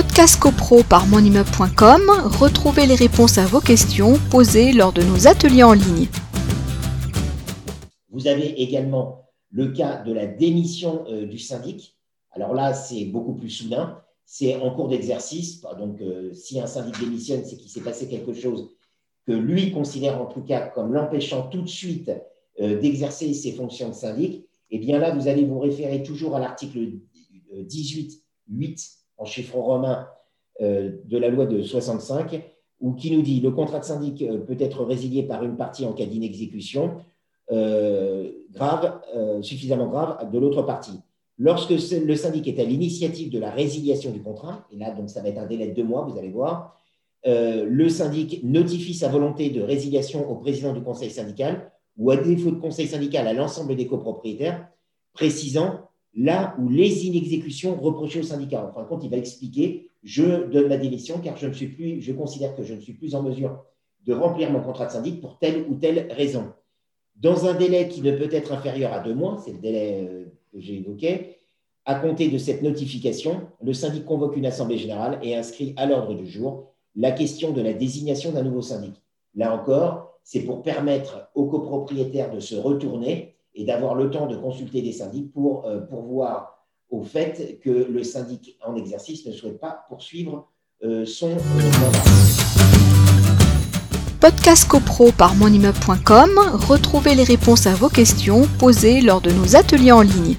Podcast CoPro par monimmeuble.com, retrouvez les réponses à vos questions posées lors de nos ateliers en ligne. Vous avez également le cas de la démission euh, du syndic. Alors là, c'est beaucoup plus soudain. C'est en cours d'exercice. Donc, euh, si un syndic démissionne, c'est qu'il s'est passé quelque chose que lui considère en tout cas comme l'empêchant tout de suite euh, d'exercer ses fonctions de syndic. Et eh bien là, vous allez vous référer toujours à l'article 18.8 en chiffre romain de la loi de 65, où qui nous dit le contrat de syndic peut être résilié par une partie en cas d'inexécution euh, grave, euh, suffisamment grave de l'autre partie. Lorsque le syndic est à l'initiative de la résiliation du contrat, et là, donc, ça va être un délai de deux mois, vous allez voir, euh, le syndic notifie sa volonté de résiliation au président du conseil syndical ou à défaut de conseil syndical à l'ensemble des copropriétaires, précisant là où les inexécutions reprochées au syndicat. En fin de compte, il va expliquer je donne ma démission car je ne suis plus, considère que je ne suis plus en mesure de remplir mon contrat de syndic pour telle ou telle raison dans un délai qui ne peut être inférieur à deux mois, c'est le délai euh, que j'ai évoqué, à compter de cette notification, le syndic convoque une assemblée générale et inscrit à l'ordre du jour la question de la désignation d'un nouveau syndic. Là encore, c'est pour permettre aux copropriétaires de se retourner et d'avoir le temps de consulter des syndics pour euh, pourvoir au fait que le syndic en exercice ne souhaite pas poursuivre euh, son mandat. Podcast CoPro par monimmeuble.com, retrouvez les réponses à vos questions posées lors de nos ateliers en ligne.